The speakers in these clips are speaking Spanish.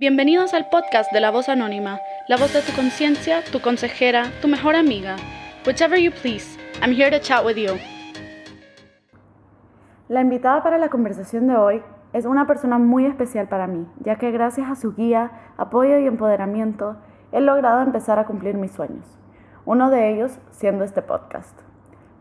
Bienvenidos al podcast de La Voz Anónima, la voz de tu conciencia, tu consejera, tu mejor amiga. Whichever you please, I'm here to chat with you. La invitada para la conversación de hoy es una persona muy especial para mí, ya que gracias a su guía, apoyo y empoderamiento he logrado empezar a cumplir mis sueños, uno de ellos siendo este podcast.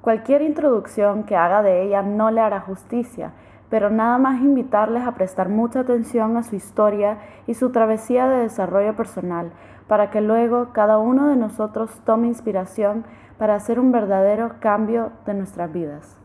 Cualquier introducción que haga de ella no le hará justicia, pero nada más invitarles a prestar mucha atención a su historia y su travesía de desarrollo personal, para que luego cada uno de nosotros tome inspiración para hacer un verdadero cambio de nuestras vidas.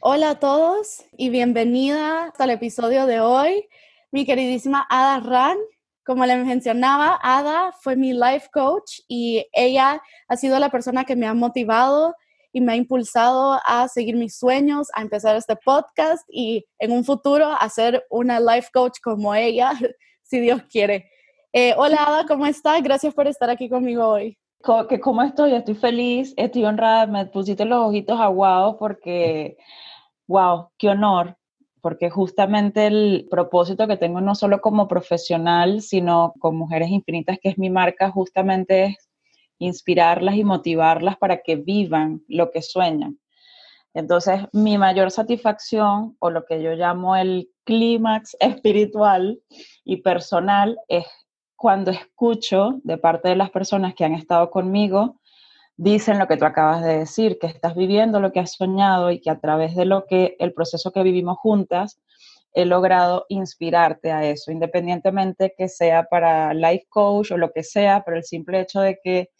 Hola a todos y bienvenida al episodio de hoy, mi queridísima Ada Ran. Como les mencionaba, Ada fue mi life coach y ella ha sido la persona que me ha motivado y me ha impulsado a seguir mis sueños, a empezar este podcast y en un futuro a ser una life coach como ella, si Dios quiere. Eh, hola Ada, ¿cómo estás? Gracias por estar aquí conmigo hoy. Que ¿Cómo estoy? Estoy feliz, estoy honrada, me pusiste los ojitos aguados porque, wow, qué honor, porque justamente el propósito que tengo no solo como profesional, sino con Mujeres Infinitas, que es mi marca, justamente es inspirarlas y motivarlas para que vivan lo que sueñan. Entonces, mi mayor satisfacción o lo que yo llamo el clímax espiritual y personal es cuando escucho de parte de las personas que han estado conmigo, dicen lo que tú acabas de decir, que estás viviendo lo que has soñado y que a través de lo que el proceso que vivimos juntas, he logrado inspirarte a eso, independientemente que sea para life coach o lo que sea, pero el simple hecho de que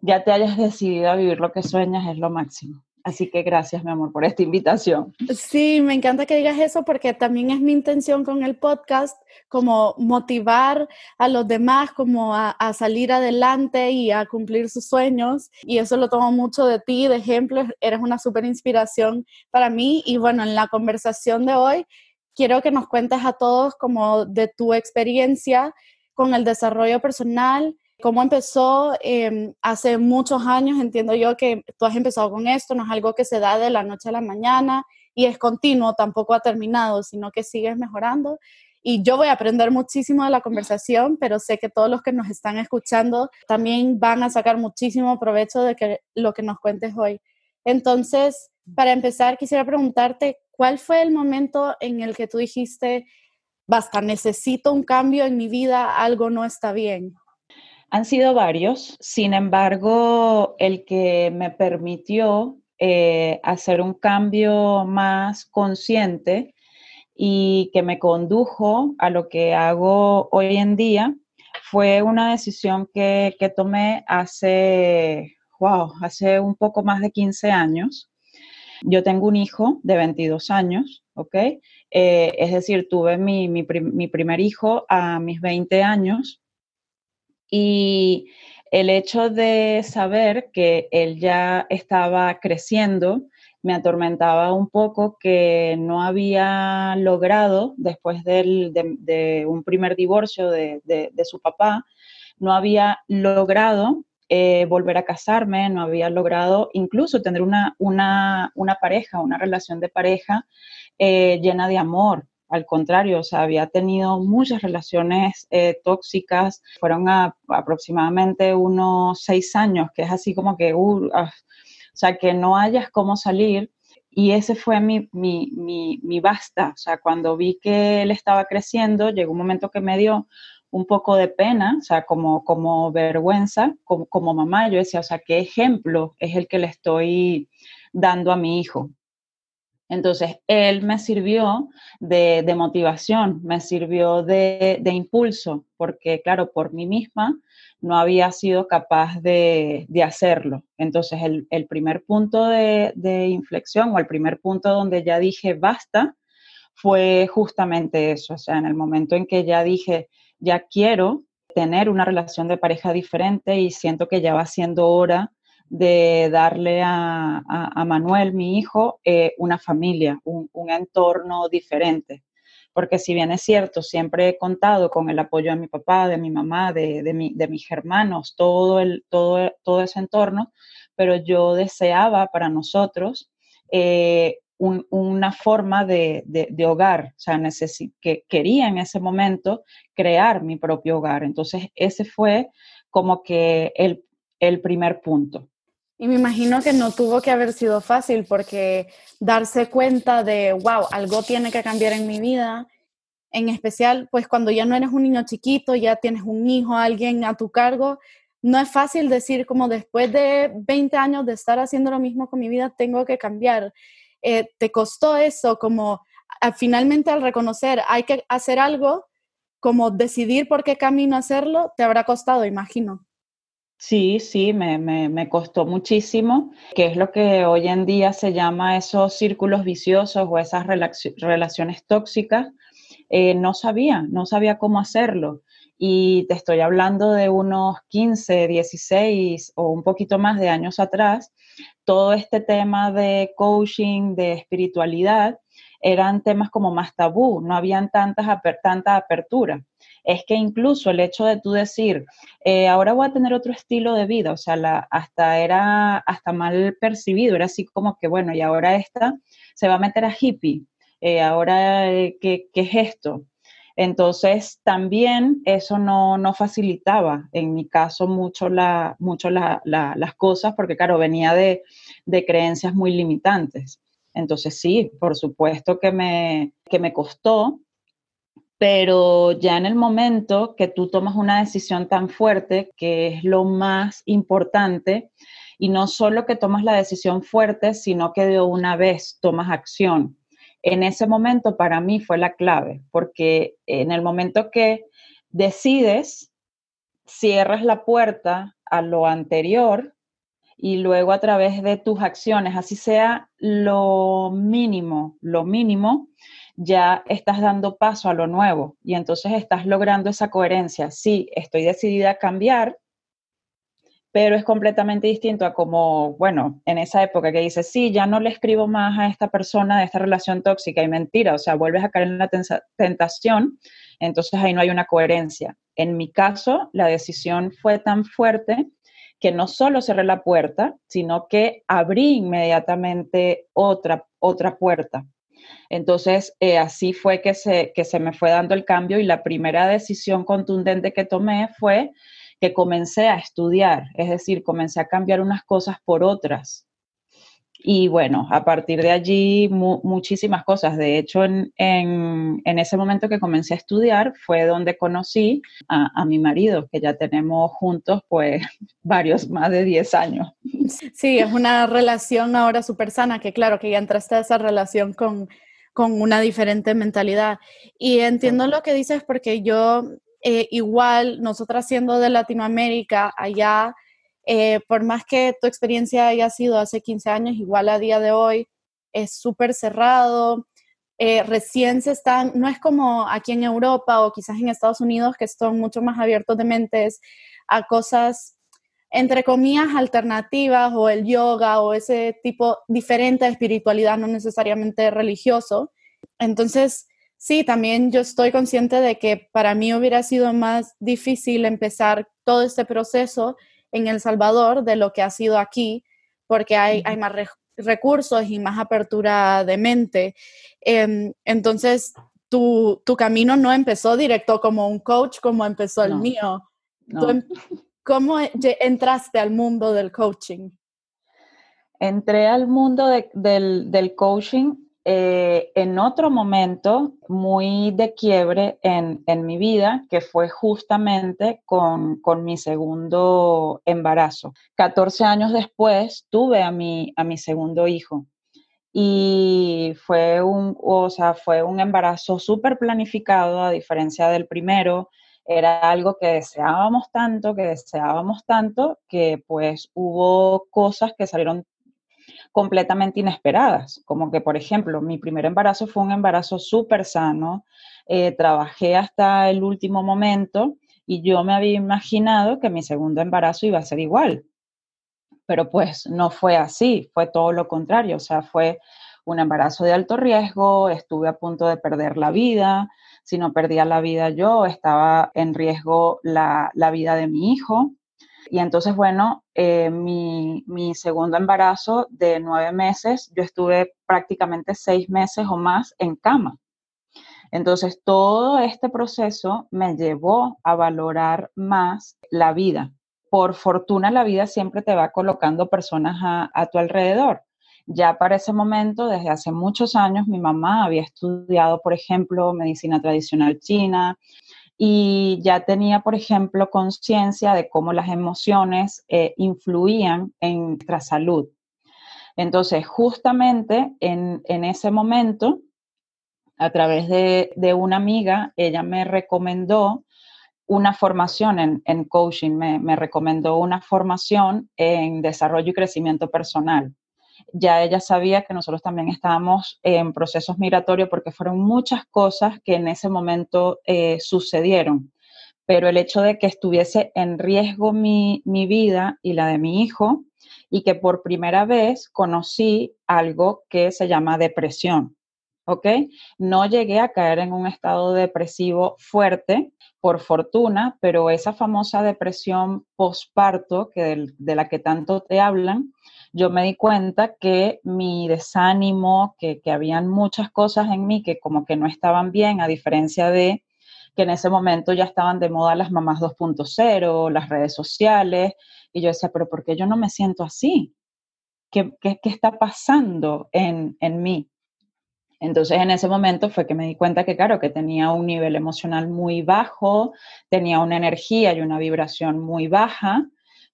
ya te hayas decidido a vivir lo que sueñas es lo máximo. Así que gracias, mi amor, por esta invitación. Sí, me encanta que digas eso porque también es mi intención con el podcast, como motivar a los demás, como a, salir adelante y a cumplir sus sueños. Y eso lo tomo mucho de ti, de ejemplo, eres una súper inspiración para mí. Y bueno, en la conversación de hoy, quiero que nos cuentes a todos como de tu experiencia con el desarrollo personal ¿Cómo empezó? Em, hace muchos años entiendo yo que tú has empezado con esto, no es algo que se da de la noche a la mañana y es continuo, tampoco ha terminado, sino que sigues mejorando. Y yo voy a aprender muchísimo de la conversación, pero sé que todos los que nos están escuchando también van a sacar muchísimo provecho de que, lo que nos cuentes hoy. Entonces, para empezar, quisiera preguntarte, ¿cuál fue el momento en el que tú dijiste, basta, necesito un cambio en mi vida, algo no está bien? Han sido varios, sin embargo, el que me permitió eh, hacer un cambio más consciente y que me condujo a lo que hago hoy en día fue una decisión que, tomé hace, wow, hace un poco más de 15 años. Yo tengo un hijo de 22 años, ¿ok? Eh, es decir, tuve mi, mi primer hijo a mis 20 años y el hecho de saber que él ya estaba creciendo me atormentaba un poco que no había logrado, después de, un primer divorcio de, su papá, no había logrado eh, volver a casarme, no había logrado incluso tener una, pareja, una relación de pareja eh, llena de amor, al contrario, o sea, había tenido muchas relaciones eh, tóxicas, fueron aproximadamente unos seis años, que es así como que, uh, ah, o sea, que no hayas cómo salir. Y ese fue mi, mi, mi, basta, o sea, cuando vi que él estaba creciendo, llegó un momento que me dio un poco de pena, o sea, como, como vergüenza, como, como mamá, yo decía, o sea, ¿qué ejemplo es el que le estoy dando a mi hijo? Entonces, él me sirvió de, motivación, me sirvió de, impulso, porque claro, por mí misma no había sido capaz de, hacerlo. Entonces, el, primer punto de, inflexión o el primer punto donde ya dije basta fue justamente eso, o sea, en el momento en que ya dije, ya quiero tener una relación de pareja diferente y siento que ya va siendo hora de darle a, Manuel, mi hijo, eh, una familia, un, entorno diferente. Porque si bien es cierto, siempre he contado con el apoyo de mi papá, de mi mamá, de, de, mis hermanos, todo, el, todo, todo ese entorno, pero yo deseaba para nosotros eh, una forma de, hogar, o sea, que quería en ese momento crear mi propio hogar. Entonces, ese fue como que el, el primer punto. Y me imagino que no tuvo que haber sido fácil porque darse cuenta de, wow, algo tiene que cambiar en mi vida, en especial, pues cuando ya no eres un niño chiquito, ya tienes un hijo, alguien a tu cargo, no es fácil decir como después de 20 años de estar haciendo lo mismo con mi vida, tengo que cambiar. Eh, ¿Te costó eso como finalmente al reconocer hay que hacer algo, como decidir por qué camino hacerlo, te habrá costado, imagino? Sí, sí, me, me, costó muchísimo, que es lo que hoy en día se llama esos círculos viciosos o esas relaciones tóxicas. Eh, no sabía, no sabía cómo hacerlo. Y te estoy hablando de unos 15, 16 o un poquito más de años atrás. Todo este tema de coaching, de espiritualidad, eran temas como más tabú, no habían tantas, tanta apertura es que incluso el hecho de tú decir, eh, ahora voy a tener otro estilo de vida, o sea, la, hasta era hasta mal percibido, era así como que, bueno, y ahora esta se va a meter a hippie, eh, ahora, eh, ¿qué, es esto? Entonces, también eso no, facilitaba, en mi caso, mucho, la, mucho las cosas, porque, claro, venía de, de, creencias muy limitantes. Entonces, sí, por supuesto que me, que me costó, pero ya en el momento que tú tomas una decisión tan fuerte, que es lo más importante, y no solo que tomas la decisión fuerte, sino que de una vez tomas acción. En ese momento para mí fue la clave, porque en el momento que decides, cierras la puerta a lo anterior y luego a través de tus acciones, así sea lo mínimo, lo mínimo, ya estás dando paso a lo nuevo y entonces estás logrando esa coherencia. Sí, estoy decidida a cambiar, pero es completamente distinto a como, bueno, en esa época que dices, sí, ya no le escribo más a esta persona de esta relación tóxica y mentira, o sea, vuelves a caer en la tentación, entonces ahí no hay una coherencia. En mi caso, la decisión fue tan fuerte no solo cerré la puerta, sino que abrí inmediatamente otra, otra puerta. Entonces, eh, así fue que se, que se me fue dando el cambio y la primera decisión contundente que tomé fue que comencé a estudiar, es decir, comencé a cambiar unas cosas por otras. Y bueno, a partir de allí muchísimas cosas. De hecho, en, ese momento que comencé a estudiar fue donde conocí a, a, mi marido, que ya tenemos juntos pues varios, más de 10 años. Sí, es una relación ahora súper sana, que claro, que ya entraste a esa relación con, con una diferente mentalidad. Y entiendo lo que dices porque yo, eh, igual, nosotras siendo de Latinoamérica, allá, eh, por más que tu experiencia haya sido hace 15 años, igual a día de hoy es súper cerrado. Eh, recién se están, no es como aquí en Europa o quizás en Estados Unidos, que están mucho más abiertos de mentes a cosas entre comillas, alternativas o el yoga o ese tipo diferente de espiritualidad, no necesariamente religioso. Entonces, sí, también yo estoy consciente de que para mí hubiera sido más difícil empezar todo este proceso en El Salvador de lo que ha sido aquí, porque hay, hay más recursos y más apertura de mente. Em, entonces, tu, tu, camino no empezó directo como un coach, como empezó el mío. Em, ¿Cómo entraste al mundo del coaching? Entré al mundo del, del, coaching eh, en otro momento muy de quiebre en, en mi vida, que fue justamente con, con, mi segundo embarazo. 14 años después tuve a mi, a mi segundo hijo y fue un, o sea, fue un embarazo súper planificado a diferencia del primero era algo que deseábamos tanto, que deseábamos tanto, que pues hubo cosas que salieron completamente inesperadas, como que, por ejemplo, mi primer embarazo fue un embarazo súper sano, eh, trabajé hasta el último momento y yo me había imaginado que mi segundo embarazo iba a ser igual, pero pues no fue así, fue todo lo contrario, o sea, fue un embarazo de alto riesgo, estuve a punto de perder la vida, si no perdía la vida yo, estaba en riesgo la, vida de mi hijo. Y entonces, bueno, eh, mi, segundo embarazo de nueve meses, yo estuve prácticamente seis meses o más en cama. Entonces, todo este proceso me llevó a valorar más la vida. Por fortuna, la vida siempre te va colocando personas a tu alrededor. Ya para ese momento, desde hace muchos años, mi mamá había estudiado, por ejemplo, medicina tradicional china, y ya tenía, por ejemplo, conciencia de cómo las emociones eh, influían en nuestra salud. Entonces, justamente en, ese momento, a través de, una amiga, ella me recomendó una formación en, coaching, me recomendó una formación en desarrollo y crecimiento personal ya ella sabía que nosotros también estábamos en procesos migratorios porque fueron muchas cosas que en ese momento eh, sucedieron. Pero el hecho de que estuviese en riesgo mi, mi vida y la de mi hijo, y que por primera vez conocí algo que se llama depresión. ¿Ok? No llegué a caer en un estado depresivo fuerte, por fortuna, pero esa famosa depresión postparto, que de la que tanto te hablan, yo me di cuenta que mi desánimo, que, que habían muchas cosas en mí que como que no estaban bien, a diferencia de que en ese momento ya estaban de moda las mamás 2.0, las redes sociales, y yo decía, pero ¿por qué yo no me siento así? ¿Qué, qué, qué está pasando en, en, mí? Entonces en ese momento fue que me di cuenta que, claro, que tenía un nivel emocional muy bajo, tenía una energía y una vibración muy baja,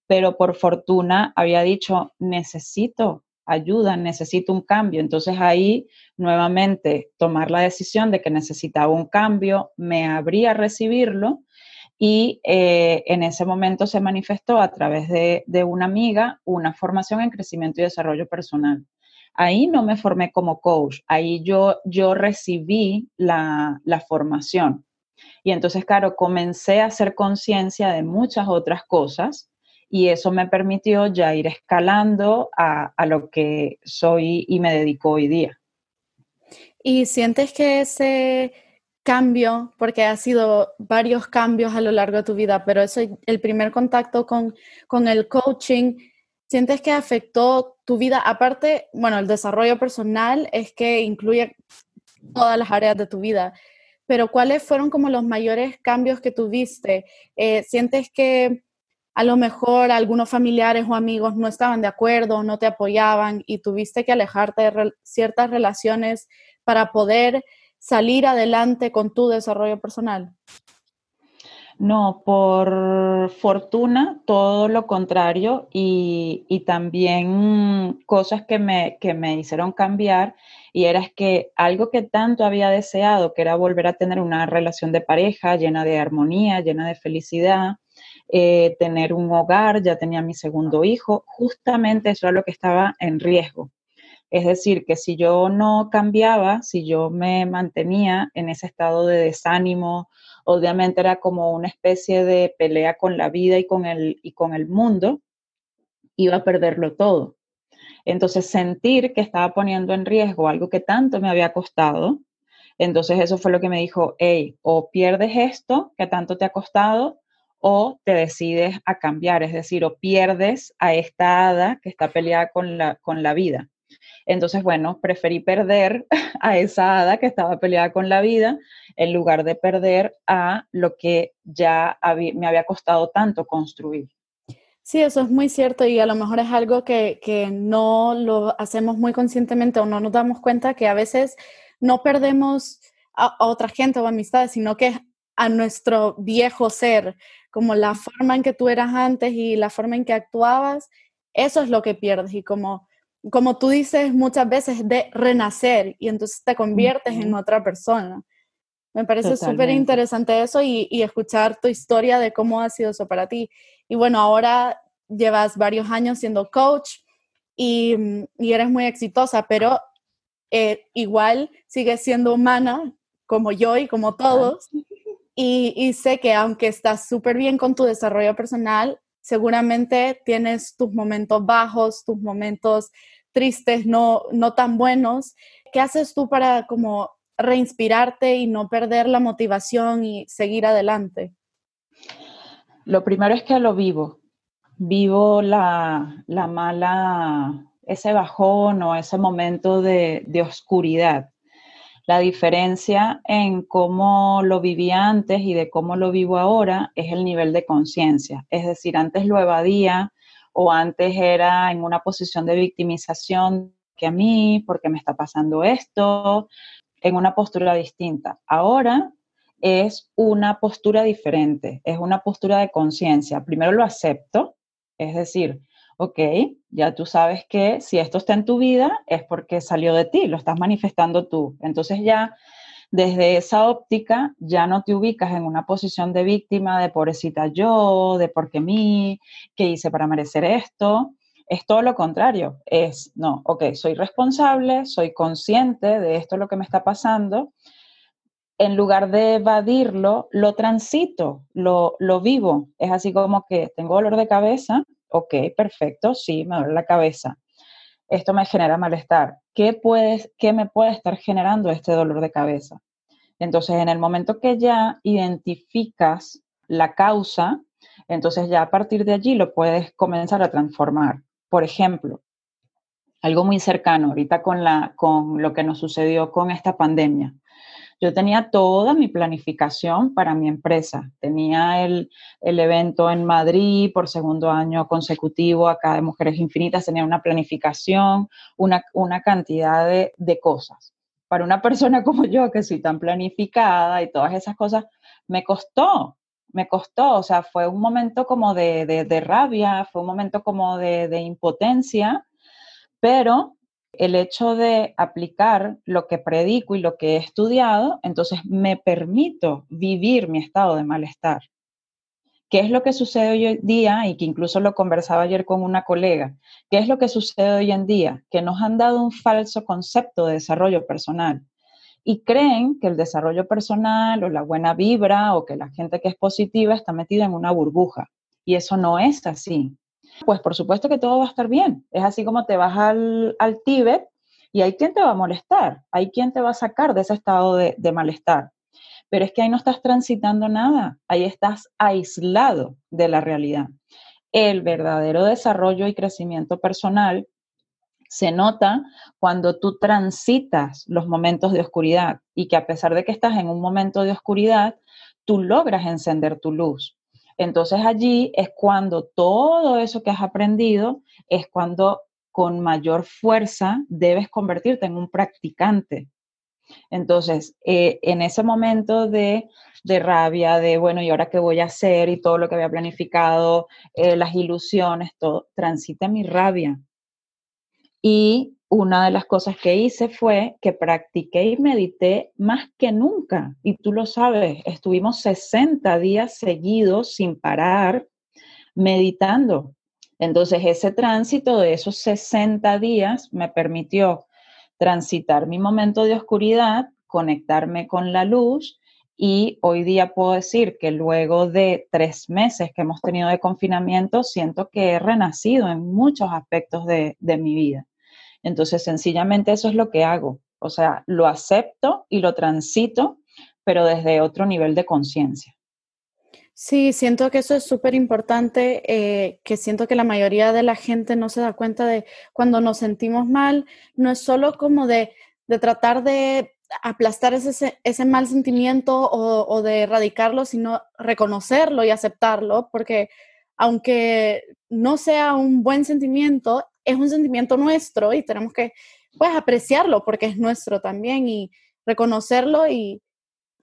pero por fortuna había dicho, necesito ayuda, necesito un cambio. Entonces ahí nuevamente tomar la decisión de que necesitaba un cambio, me abrí a recibirlo y eh, en ese momento se manifestó a través de, una amiga una formación en crecimiento y desarrollo personal. Ahí no me formé como coach, ahí yo, yo recibí la, la formación. Y entonces, claro, comencé a hacer conciencia de muchas otras cosas y eso me permitió ya ir escalando a, lo que soy y me dedico hoy día. ¿Y sientes que ese cambio, porque ha sido varios cambios a lo largo de tu vida, pero eso, el primer contacto con, con el coaching, ¿sientes que afectó tu vida? Aparte, bueno, el desarrollo personal es que incluye todas las áreas de tu vida, pero ¿cuáles fueron como los mayores cambios que tuviste? Eh, ¿Sientes que a lo mejor algunos familiares o amigos no estaban de acuerdo, no te apoyaban y tuviste que alejarte de ciertas relaciones para poder salir adelante con tu desarrollo personal? No, por fortuna, todo lo contrario y, también cosas que me, que me hicieron cambiar y era que algo que tanto había deseado, que era volver a tener una relación de pareja llena de armonía, llena de felicidad, eh, tener un hogar, ya tenía mi segundo hijo, justamente eso era lo que estaba en riesgo. Es decir, que si yo no cambiaba, si yo me mantenía en ese estado de desánimo, obviamente era como una especie de pelea con la vida y con el, y con el mundo, iba a perderlo todo. Entonces, sentir que estaba poniendo en riesgo algo que tanto me había costado, entonces eso fue lo que me dijo, hey, o pierdes esto que tanto te ha costado, o te decides a cambiar, es decir, o pierdes a esta hada que está peleada con la, con la vida. Entonces, bueno, preferí perder a esa hada que estaba peleada con la vida en lugar de perder a lo que ya me había costado tanto construir. Sí, eso es muy cierto y a lo mejor es algo que, que no lo hacemos muy conscientemente o no nos damos cuenta que a veces no perdemos a, a otra gente o amistades, sino que a nuestro viejo ser, como la forma en que tú eras antes y la forma en que actuabas, eso es lo que pierdes y como, como tú dices muchas veces, de renacer y entonces te conviertes en otra persona. Me parece súper interesante eso y, y, escuchar tu historia de cómo ha sido eso para ti. Y bueno, ahora llevas varios años siendo coach y, y eres muy exitosa, pero eh, igual sigues siendo humana como yo y como todos. Y, sé que aunque estás súper bien con tu desarrollo personal, seguramente tienes tus momentos bajos, tus momentos tristes, no, no tan buenos. ¿Qué haces tú para como reinspirarte y no perder la motivación y seguir adelante? Lo primero es que lo vivo. vivo la, la mala, ese bajón o ese momento de, de oscuridad. La diferencia en cómo lo vivía antes y de cómo lo vivo ahora es el nivel de conciencia. Es decir, antes lo evadía o antes era en una posición de victimización que a mí, porque me está pasando esto, en una postura distinta. Ahora es una postura diferente, es una postura de conciencia. Primero lo acepto, es decir, ok, ya tú sabes que si esto está en tu vida es porque salió de ti, lo estás manifestando tú. Entonces ya desde esa óptica ya no te ubicas en una posición de víctima, de pobrecita yo, de por qué mí, qué hice para merecer esto. Es todo lo contrario, es, no, ok, soy responsable, soy consciente de esto lo que me está pasando. En lugar de evadirlo, lo transito, lo, lo vivo. Es así como que tengo dolor de cabeza, ok, perfecto, sí, me duele la cabeza. Esto me genera malestar. ¿Qué, puedes, ¿Qué me puede estar generando este dolor de cabeza? Entonces, en el momento que ya identificas la causa, entonces ya a partir de allí lo puedes comenzar a transformar. Por ejemplo, algo muy cercano ahorita con, la, con lo que nos sucedió con esta pandemia. Yo tenía toda mi planificación para mi empresa. Tenía el, evento en Madrid por segundo año consecutivo, acá de Mujeres Infinitas, tenía una planificación, una, cantidad de, cosas. Para una persona como yo, que soy tan planificada y todas esas cosas, me costó, me costó, o sea, fue un momento como de, rabia, fue un momento como de, de impotencia, pero el hecho de aplicar lo que predico y lo que he estudiado, entonces me permito vivir mi estado de malestar. ¿Qué es lo que sucede hoy en día? Y que incluso lo conversaba ayer con una colega. ¿Qué es lo que sucede hoy en día? Que nos han dado un falso concepto de desarrollo personal y creen que el desarrollo personal o la buena vibra o que la gente que es positiva está metida en una burbuja. Y eso no es así pues por supuesto que todo va a estar bien. Es así como te vas al, Tíbet y hay quien te va a molestar, hay quien te va a sacar de ese estado de, malestar. Pero es que ahí no estás transitando nada, ahí estás aislado de la realidad. El verdadero desarrollo y crecimiento personal se nota cuando tú transitas los momentos de oscuridad y que a pesar de que estás en un momento de oscuridad, tú logras encender tu luz. Entonces allí es cuando todo eso que has aprendido es cuando con mayor fuerza debes convertirte en un practicante. Entonces, eh, en ese momento de, rabia, de, bueno, ¿y ahora qué voy a hacer? Y todo lo que había planificado, eh, las ilusiones, todo, transita mi rabia. Y una de las cosas que hice fue que practiqué y medité más que nunca. Y tú lo sabes, estuvimos 60 días seguidos sin parar meditando. Entonces ese tránsito de esos 60 días me permitió transitar mi momento de oscuridad, conectarme con la luz y hoy día puedo decir que luego de tres meses que hemos tenido de confinamiento, siento que he renacido en muchos aspectos de, de mi vida. Entonces, sencillamente eso es lo que hago. O sea, lo acepto y lo transito, pero desde otro nivel de conciencia. Sí, siento que eso es súper importante, eh, que siento que la mayoría de la gente no se da cuenta de cuando nos sentimos mal, no es solo como de, tratar de aplastar ese, ese mal sentimiento o, de erradicarlo, sino reconocerlo y aceptarlo, porque aunque no sea un buen sentimiento, es un sentimiento nuestro y tenemos que, pues, apreciarlo porque es nuestro también y reconocerlo y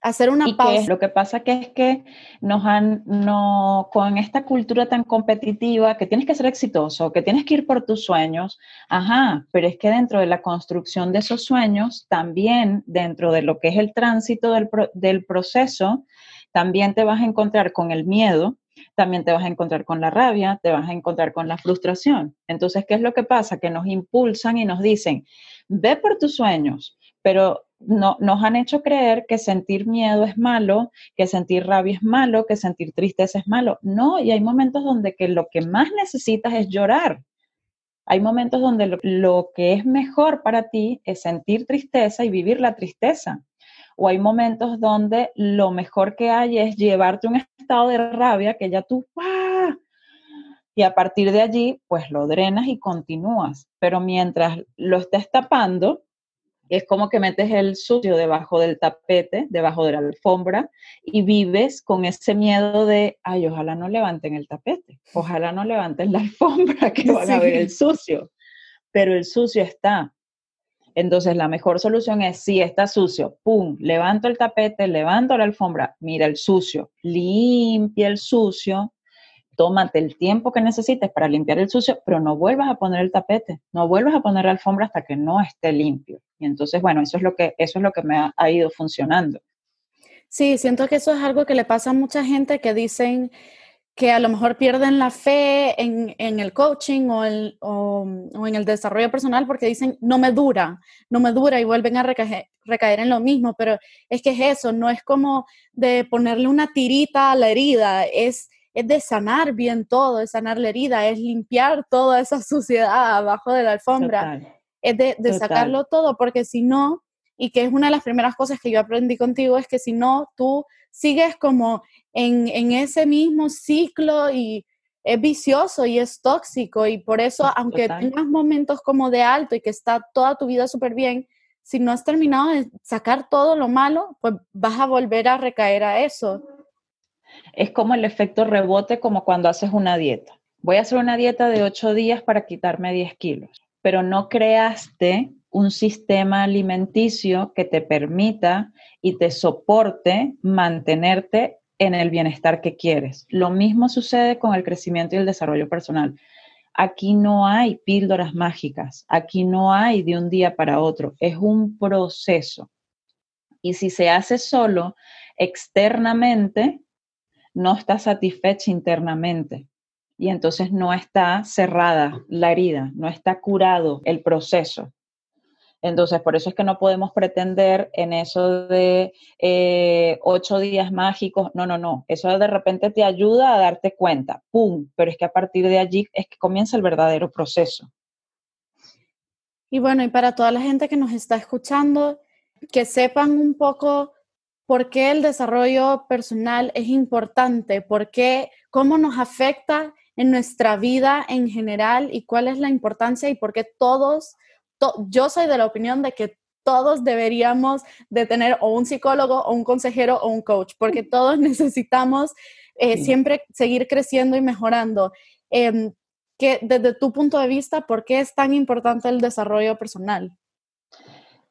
hacer una pausa. lo que pasa que es que nos han, no, con esta cultura tan competitiva, que tienes que ser exitoso, que tienes que ir por tus sueños, ajá, pero es que dentro de la construcción de esos sueños, también dentro de lo que es el tránsito del, del proceso, también te vas a encontrar con el miedo, también te vas a encontrar con la rabia, te vas a encontrar con la frustración. Entonces, ¿qué es lo que pasa? Que nos impulsan y nos dicen, ve por tus sueños, pero no, nos han hecho creer que sentir miedo es malo, que sentir rabia es malo, que sentir tristeza es malo. No, y hay momentos donde que lo que más necesitas es llorar. Hay momentos donde lo, lo que es mejor para ti es sentir tristeza y vivir la tristeza o hay momentos donde lo mejor que hay es llevarte un estado de rabia que ya tú, ¡ah! y a partir de allí, pues lo drenas y continúas. Pero mientras lo estés tapando, es como que metes el sucio debajo del tapete, debajo de la alfombra, y vives con ese miedo de, ay, ojalá no levanten el tapete, ojalá no levanten la alfombra, que van a ver el sucio. Pero el sucio está. Entonces, la mejor solución es, si está sucio, pum, levanto el tapete, levanto la alfombra, mira el sucio, limpia el sucio, tómate el tiempo que necesites para limpiar el sucio, pero no vuelvas a poner el tapete, no vuelvas a poner la alfombra hasta que no esté limpio. Y entonces, bueno, eso es lo que, eso es lo que me ha, ido funcionando. Sí, siento que eso es algo que le pasa a mucha gente que dicen que a lo mejor pierden la fe en, el coaching o, o, en el desarrollo personal porque dicen, no me dura, no me dura y vuelven a recaer, recaer en lo mismo, pero es que es eso, no es como de ponerle una tirita a la herida, es es de sanar bien todo, de sanar la herida, es limpiar toda esa suciedad abajo de la alfombra, es de, sacarlo todo, porque si no, y que es una de las primeras cosas que yo aprendí contigo, es que si no, tú sigues como en, ese mismo ciclo y es vicioso y es tóxico y por eso, aunque tengas momentos como de alto y que está toda tu vida súper bien, si no has terminado de sacar todo lo malo, pues vas a volver a recaer a eso es como el efecto rebote, como cuando haces una dieta. Voy a hacer una dieta de 8 días para quitarme 10 kilos, pero no creaste un sistema alimenticio que te permita y te soporte mantenerte en el bienestar que quieres. Lo mismo sucede con el crecimiento y el desarrollo personal. Aquí no hay píldoras mágicas, aquí no hay de un día para otro, es un proceso. Y si se hace solo externamente, no está satisfecha internamente y entonces no está cerrada la herida, no está curado el proceso. Entonces, por eso es que no podemos pretender en eso de eh, ocho días mágicos. No, no, no. Eso de repente te ayuda a darte cuenta. ¡Pum! Pero es que a partir de allí es que comienza el verdadero proceso. Y bueno, y para toda la gente que nos está escuchando, que sepan un poco por qué el desarrollo personal es importante, por qué, cómo nos afecta en nuestra vida en general y cuál es la importancia y por qué todos, yo soy de la opinión de que todos deberíamos de tener o un psicólogo o un consejero o un coach, porque todos necesitamos eh, siempre seguir creciendo y mejorando. Eh, que desde tu punto de vista, ¿por qué es tan importante el desarrollo personal?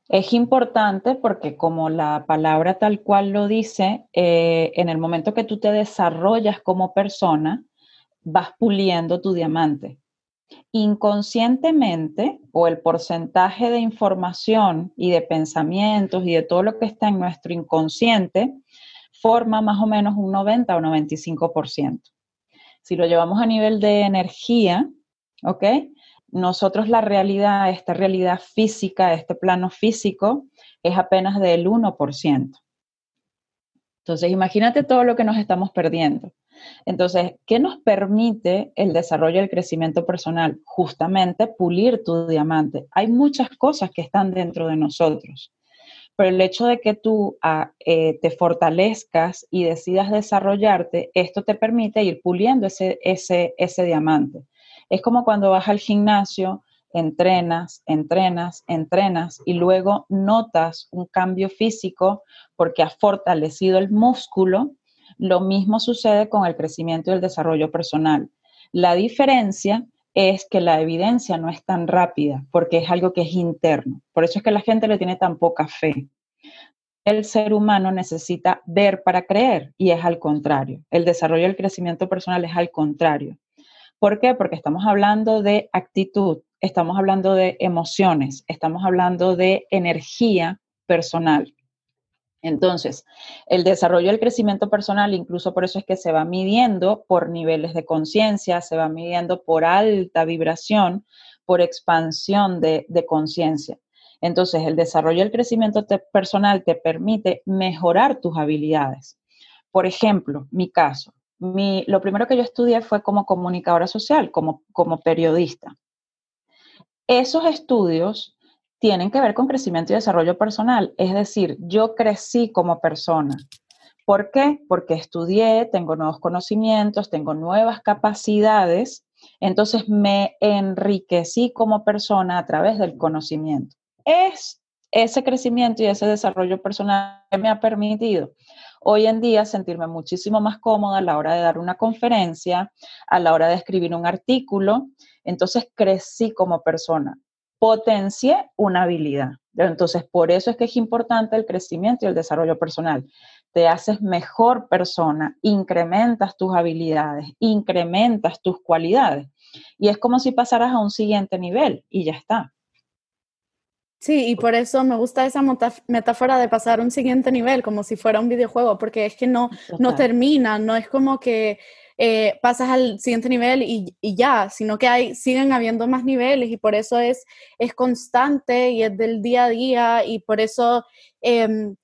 Es importante porque como la palabra tal cual lo dice, eh, en el momento que tú te desarrollas como persona, vas puliendo tu diamante. Inconscientemente, o el porcentaje de información y de pensamientos y de todo lo que está en nuestro inconsciente, forma más o menos un 90 o 95%. Si lo llevamos a nivel de energía, ¿ok? nosotros la realidad, esta realidad física, este plano físico, es apenas del 1%. Entonces, imagínate todo lo que nos estamos perdiendo. Entonces, ¿qué nos permite el desarrollo y el crecimiento personal? Justamente pulir tu diamante. Hay muchas cosas que están dentro de nosotros, pero el hecho de que tú ah, eh, te fortalezcas y decidas desarrollarte, esto te permite ir puliendo ese, ese, ese diamante. Es como cuando vas al gimnasio, entrenas, entrenas, entrenas y luego notas un cambio físico porque has fortalecido el músculo. Lo mismo sucede con el crecimiento y el desarrollo personal. La diferencia es que la evidencia no es tan rápida porque es algo que es interno. Por eso es que la gente le tiene tan poca fe. El ser humano necesita ver para creer y es al contrario. El desarrollo y el crecimiento personal es al contrario. ¿Por qué? Porque estamos hablando de actitud, estamos hablando de emociones, estamos hablando de energía personal. Entonces, el desarrollo y el crecimiento personal, incluso por eso es que se va midiendo por niveles de conciencia, se va midiendo por alta vibración, por expansión de, conciencia. Entonces, el desarrollo y el crecimiento personal te permite mejorar tus habilidades. Por ejemplo, mi caso, lo primero que yo estudié fue como comunicadora social, como, como periodista. Esos estudios tienen que ver con crecimiento y desarrollo personal, es decir, yo crecí como persona. ¿Por qué? Porque estudié, tengo nuevos conocimientos, tengo nuevas capacidades Entonces me enriquecí como persona a través del conocimiento. Es ese crecimiento y ese desarrollo personal que me ha permitido hoy en día sentirme muchísimo más cómoda a la hora de dar una conferencia, a la hora de escribir un artículo. Entonces crecí como persona, potencié una habilidad. Entonces, por eso es que es importante el crecimiento y el desarrollo personal. Te haces mejor persona, incrementas tus habilidades, incrementas tus cualidades. Y es como si pasaras a un siguiente nivel y ya está. Sí, y por eso me gusta esa metáfora de pasar a un siguiente nivel, como si fuera un videojuego, porque es que no, no termina, no es como que eh, pasas al siguiente nivel y, ya, sino que hay, siguen habiendo más niveles y por eso es, es constante y es del día a día y por eso em,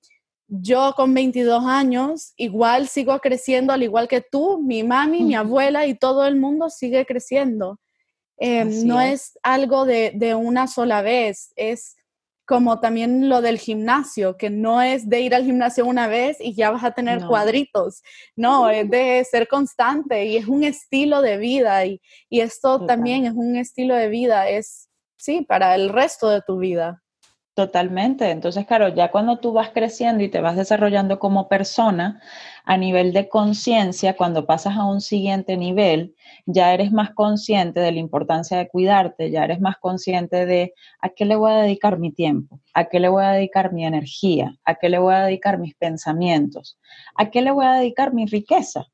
yo con 22 años igual sigo creciendo, al igual que tú, mi mami, mi abuela y todo el mundo sigue creciendo. Em, no es. algo de, de, una sola vez, es como también lo del gimnasio, que no es de ir al gimnasio una vez y ya vas a tener cuadritos, no, es de ser constante y es un estilo de vida y, esto también es un estilo de vida, es, sí, para el resto de tu vida. Totalmente. Entonces, claro, ya cuando tú vas creciendo y te vas desarrollando como persona, a nivel de conciencia, cuando pasas a un siguiente nivel, ya eres más consciente de la importancia de cuidarte, ya eres más consciente de a qué le voy a dedicar mi tiempo, a qué le voy a dedicar mi energía, a qué le voy a dedicar mis pensamientos, a qué le voy a dedicar mi riqueza.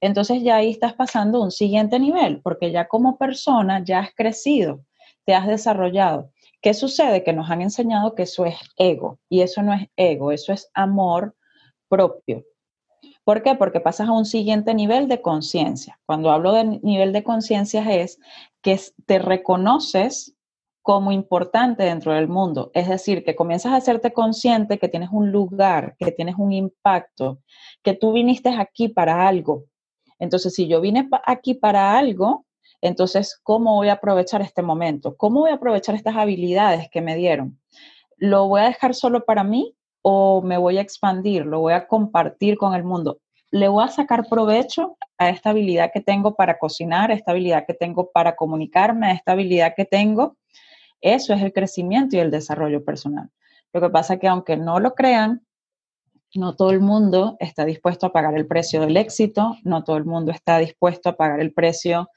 Entonces ya ahí estás pasando a un siguiente nivel, porque ya como persona ya has crecido, te has desarrollado. ¿Qué sucede? Que nos han enseñado que eso es ego y eso no es ego, eso es amor propio. ¿Por qué? Porque pasas a un siguiente nivel de conciencia. Cuando hablo de nivel de conciencia es que te reconoces como importante dentro del mundo. Es decir, que comienzas a hacerte consciente que tienes un lugar, que tienes un impacto, que tú viniste aquí para algo. Entonces, si yo vine aquí para algo, entonces, ¿cómo voy a aprovechar este momento? ¿Cómo voy a aprovechar estas habilidades que me dieron? ¿Lo voy a dejar solo para mí o me voy a expandir? ¿Lo voy a compartir con el mundo? ¿Le voy a sacar provecho a esta habilidad que tengo para cocinar, a esta habilidad que tengo para comunicarme, a esta habilidad que tengo? Eso es el crecimiento y el desarrollo personal. Lo que pasa es que aunque no lo crean, no todo el mundo está dispuesto a pagar el precio del éxito, no todo el mundo está dispuesto a pagar el precio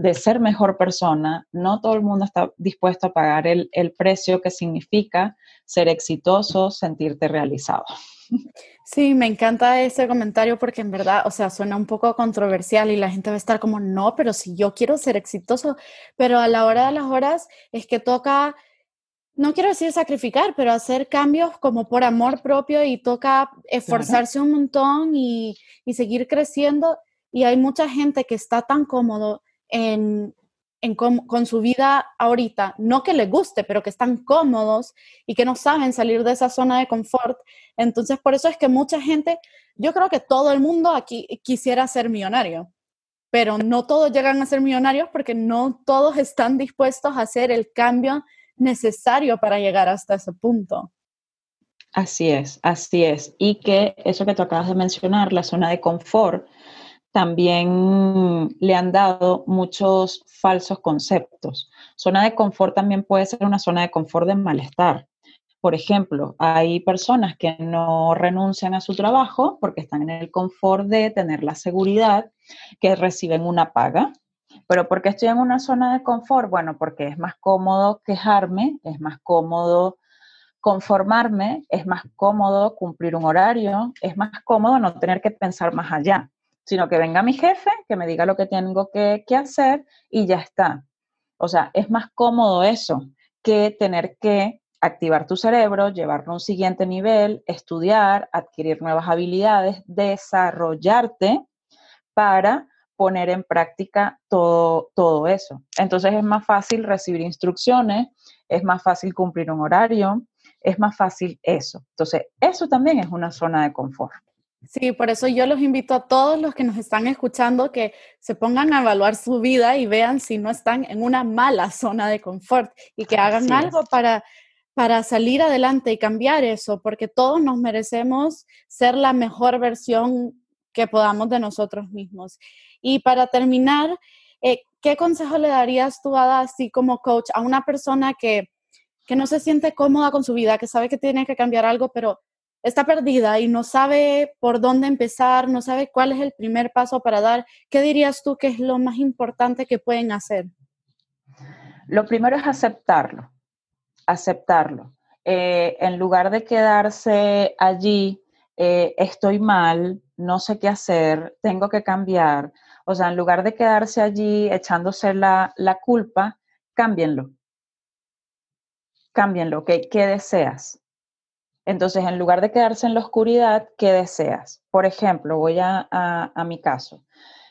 de ser mejor persona, no todo el mundo está dispuesto a pagar el, el precio que significa ser exitoso, sentirte realizado. Sí, me encanta ese comentario porque en verdad, o sea, suena un poco controversial y la gente va a estar como, no, pero si yo quiero ser exitoso, pero a la hora de las horas es que toca, no quiero decir sacrificar, pero hacer cambios como por amor propio y toca esforzarse un montón y, y seguir creciendo. Y hay mucha gente que está tan cómodo en, con, su vida ahorita, no que les guste, pero que están cómodos y que no saben salir de esa zona de confort. Entonces, por eso es que mucha gente, yo creo que todo el mundo aquí quisiera ser millonario, pero no todos llegan a ser millonarios porque no todos están dispuestos a hacer el cambio necesario para llegar hasta ese punto. Así es, así es. Y que eso que tú acabas de mencionar, la zona de confort, también le han dado muchos falsos conceptos. Zona de confort también puede ser una zona de confort de malestar. Por ejemplo, hay personas que no renuncian a su trabajo porque están en el confort de tener la seguridad que reciben una paga. Pero ¿por qué estoy en una zona de confort? Bueno, porque es más cómodo quejarme, es más cómodo conformarme, es más cómodo cumplir un horario, es más cómodo no tener que pensar más allá sino que venga mi jefe, que me diga lo que tengo que, hacer y ya está. O sea, es más cómodo eso que tener que activar tu cerebro, llevarlo a un siguiente nivel, estudiar, adquirir nuevas habilidades, desarrollarte para poner en práctica todo, todo eso. Entonces es más fácil recibir instrucciones, es más fácil cumplir un horario, es más fácil eso. Entonces, eso también es una zona de confort. Sí, por eso yo los invito a todos los que nos están escuchando que se pongan a evaluar su vida y vean si no están en una mala zona de confort y que hagan algo para, para salir adelante y cambiar eso, porque todos nos merecemos ser la mejor versión que podamos de nosotros mismos. Y para terminar, Eh, ¿Qué consejo le darías tú, Ada, así como coach, a una persona que, que no se siente cómoda con su vida, que sabe que tiene que cambiar algo, pero está perdida y no sabe por dónde empezar, no sabe cuál es el primer paso para dar, ¿qué dirías tú que es lo más importante que pueden hacer? Lo primero es aceptarlo, aceptarlo. Eh, en lugar de quedarse allí, eh, estoy mal, no sé qué hacer, tengo que cambiar. O sea, en lugar de quedarse allí echándose la, la culpa, cámbienlo. Cámbienlo, ¿qué, ¿qué deseas? Entonces, en lugar de quedarse en la oscuridad, ¿qué deseas? Por ejemplo, voy a, a, mi caso.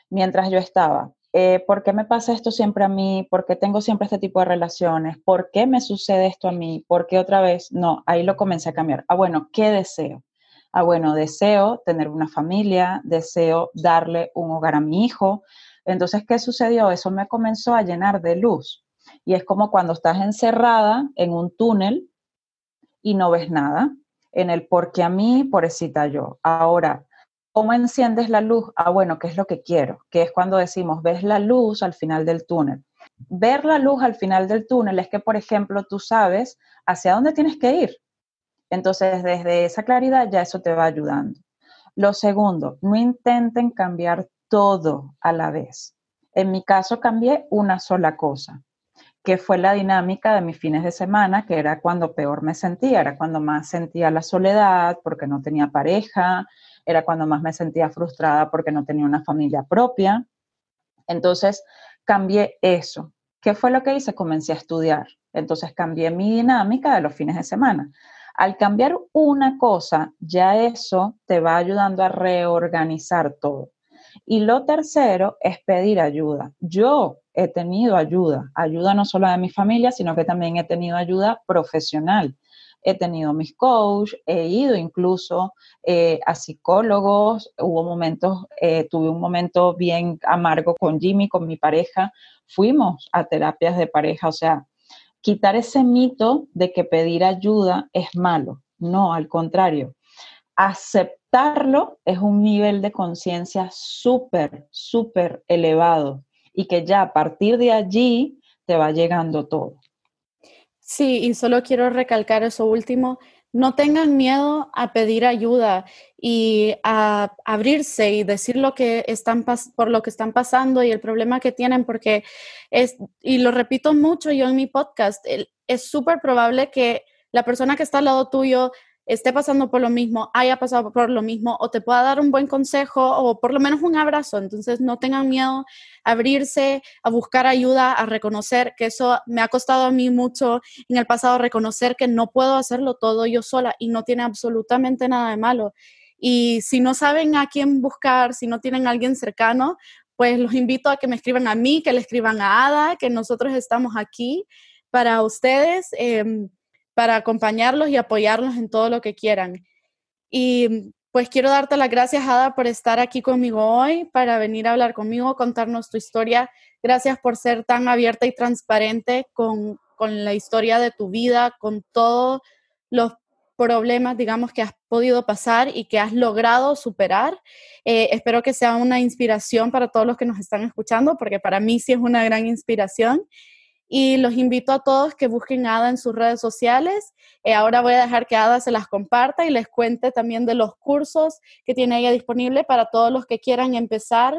Mientras yo estaba, eh, ¿por qué me pasa esto siempre a mí? ¿Por qué tengo siempre este tipo de relaciones? ¿Por qué me sucede esto a mí? ¿Por qué otra vez? No, ahí lo comencé a cambiar. Ah, bueno, ¿qué deseo? Ah, bueno, deseo tener una familia, deseo darle un hogar a mi hijo. Entonces, ¿qué sucedió? Eso me comenzó a llenar de luz. Y es como cuando estás encerrada en un túnel y no ves nada. En el por qué a mí, pobrecita yo. Ahora, ¿cómo enciendes la luz? Ah, bueno, ¿qué es lo que quiero? Que es cuando decimos, ves la luz al final del túnel. Ver la luz al final del túnel es que, por ejemplo, tú sabes hacia dónde tienes que ir. Entonces, desde esa claridad ya eso te va ayudando. Lo segundo, no intenten cambiar todo a la vez. En mi caso cambié una sola cosa que fue la dinámica de mis fines de semana, que era cuando peor me sentía, era cuando más sentía la soledad porque no tenía pareja, era cuando más me sentía frustrada porque no tenía una familia propia. Entonces cambié eso. ¿Qué fue lo que hice? Comencé a estudiar. Entonces cambié mi dinámica de los fines de semana. Al cambiar una cosa, ya eso te va ayudando a reorganizar todo. Y lo tercero es pedir ayuda. Yo he tenido ayuda, ayuda no solo de mi familia, sino que también he tenido ayuda profesional. He tenido mis coaches, he ido incluso eh, a psicólogos, hubo momentos, eh, tuve un momento bien amargo con Jimmy, con mi pareja, fuimos a terapias de pareja, o sea, quitar ese mito de que pedir ayuda es malo, no, al contrario, aceptarlo es un nivel de conciencia súper, súper elevado y que ya a partir de allí te va llegando todo. Sí, y solo quiero recalcar eso último. No tengan miedo a pedir ayuda y a abrirse y decir lo que están por lo que están pasando y el problema que tienen, porque es, y lo repito mucho yo en mi podcast, es súper probable que la persona que está al lado tuyo esté pasando por lo mismo, haya pasado por lo mismo, o te pueda dar un buen consejo o por lo menos un abrazo. Entonces, no tengan miedo a abrirse, a buscar ayuda, a reconocer que eso me ha costado a mí mucho en el pasado, reconocer que no puedo hacerlo todo yo sola y no tiene absolutamente nada de malo. Y si no saben a quién buscar, si no tienen a alguien cercano, pues los invito a que me escriban a mí, que le escriban a Ada, que nosotros estamos aquí para ustedes. Em, para acompañarlos y apoyarlos en todo lo que quieran. Y pues quiero darte las gracias, Ada, por estar aquí conmigo hoy, para venir a hablar conmigo, contarnos tu historia. Gracias por ser tan abierta y transparente con, con la historia de tu vida, con todos los problemas, digamos, que has podido pasar y que has logrado superar. Eh, espero que sea una inspiración para todos los que nos están escuchando, porque para mí sí es una gran inspiración y los invito a todos que busquen Ada en sus redes sociales. Eh, ahora voy a dejar que Ada se las comparta y les cuente también de los cursos que tiene ella disponible para todos los que quieran empezar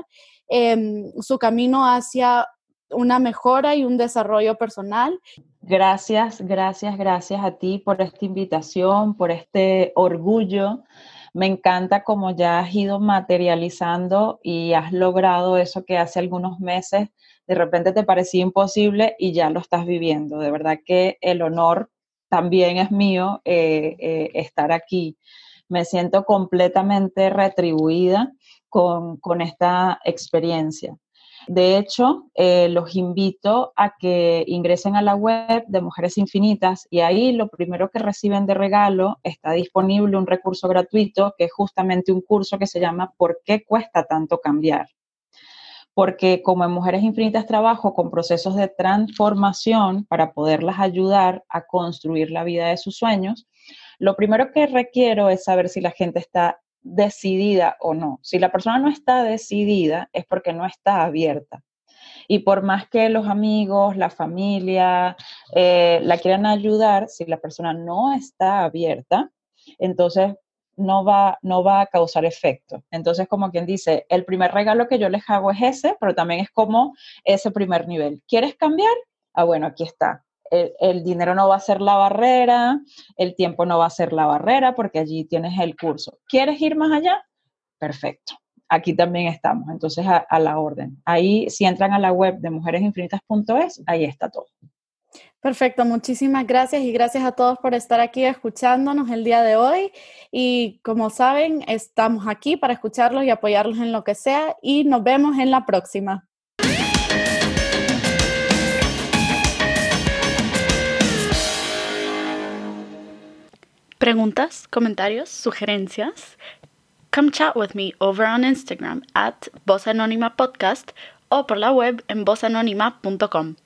em, su camino hacia una mejora y un desarrollo personal. Gracias, gracias, gracias a ti por esta invitación, por este orgullo. Me encanta cómo ya has ido materializando y has logrado eso que hace algunos meses de repente te parecía imposible y ya lo estás viviendo. De verdad que el honor también es mío eh, eh, estar aquí. Me siento completamente retribuida con, esta experiencia. De hecho, eh, los invito a que ingresen a la web de Mujeres Infinitas y ahí lo primero que reciben de regalo está disponible un recurso gratuito que es justamente un curso que se llama ¿Por qué cuesta tanto cambiar? Porque como en Mujeres Infinitas trabajo con procesos de transformación para poderlas ayudar a construir la vida de sus sueños, lo primero que requiero es saber si la gente está decidida o no. Si la persona no está decidida es porque no está abierta. Y por más que los amigos, la familia eh, la quieran ayudar, si la persona no está abierta, entonces no va, no va a causar efecto. Entonces, como quien dice, el primer regalo que yo les hago es ese, pero también es como ese primer nivel. ¿Quieres cambiar? Ah, bueno, aquí está. El, dinero no va a ser la barrera, el tiempo no va a ser la barrera, porque allí tienes el curso. ¿Quieres ir más allá? Perfecto. Aquí también estamos, entonces a la orden. Ahí, si entran a la web de mujeresinfinitas.es, ahí está todo. Perfecto, muchísimas gracias y gracias a todos por estar aquí escuchándonos el día de hoy. Y como saben, estamos aquí para escucharlos y apoyarlos en lo que sea y nos vemos en la próxima. Preguntas, comentarios, sugerencias. Come chat with me over on Instagram at Voz Anónima Podcast o por la web en vozanónima.com.